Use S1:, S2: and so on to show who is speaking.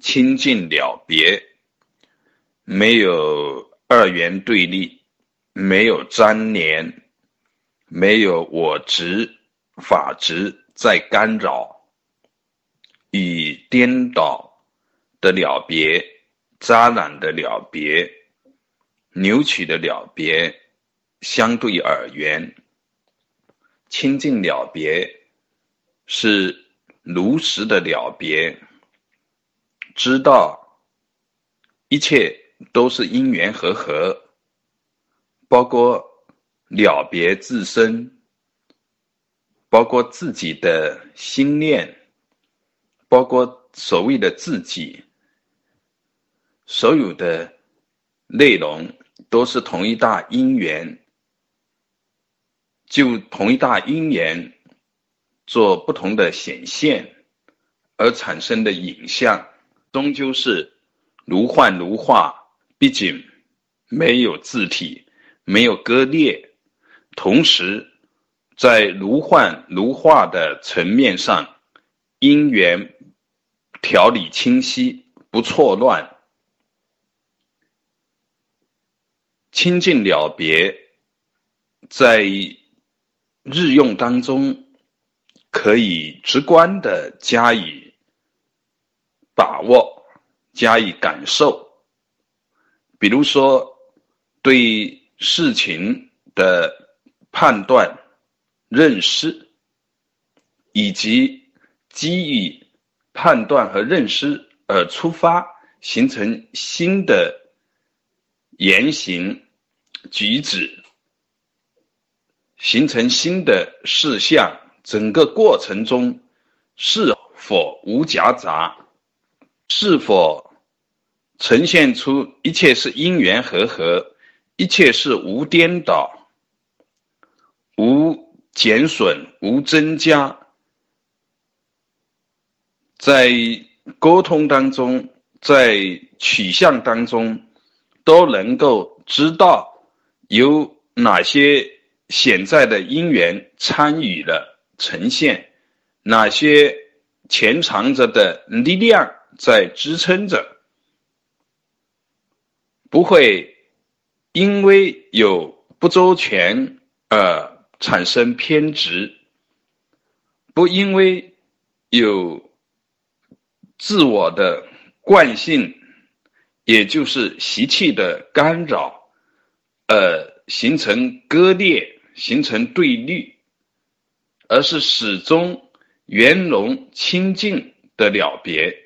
S1: 清净了别，没有二元对立，没有粘连，没有我执、法执在干扰，与颠倒的了别、扎染的了别、扭曲的了别相对而言，清净了别是如实的了别。知道一切都是因缘和合，包括了别自身，包括自己的心念，包括所谓的自己，所有的内容都是同一大因缘，就同一大因缘做不同的显现而产生的影像。终究是如幻如化，毕竟没有字体，没有割裂。同时，在如幻如化的层面上，因缘条理清晰，不错乱，清净了别，在日用当中可以直观的加以。把握，加以感受。比如说，对事情的判断、认识，以及基于判断和认识而出发，形成新的言行举止，形成新的事项，整个过程中是否无夹杂？是否呈现出一切是因缘和合，一切是无颠倒、无减损、无增加，在沟通当中，在取向当中，都能够知道有哪些潜在的因缘参与了呈现，哪些潜藏着的力量。在支撑着，不会因为有不周全而产生偏执，不因为有自我的惯性，也就是习气的干扰，而形成割裂、形成对立，而是始终圆融清净的了别。